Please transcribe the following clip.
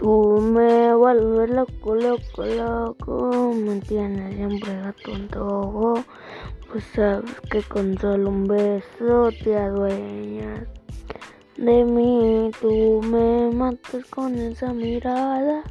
Tú me vuelves loco, loco, loco, me tienes siempre a tu antojo. Pues sabes que con solo un beso te adueñas de mí. Tú me matas con esa mirada.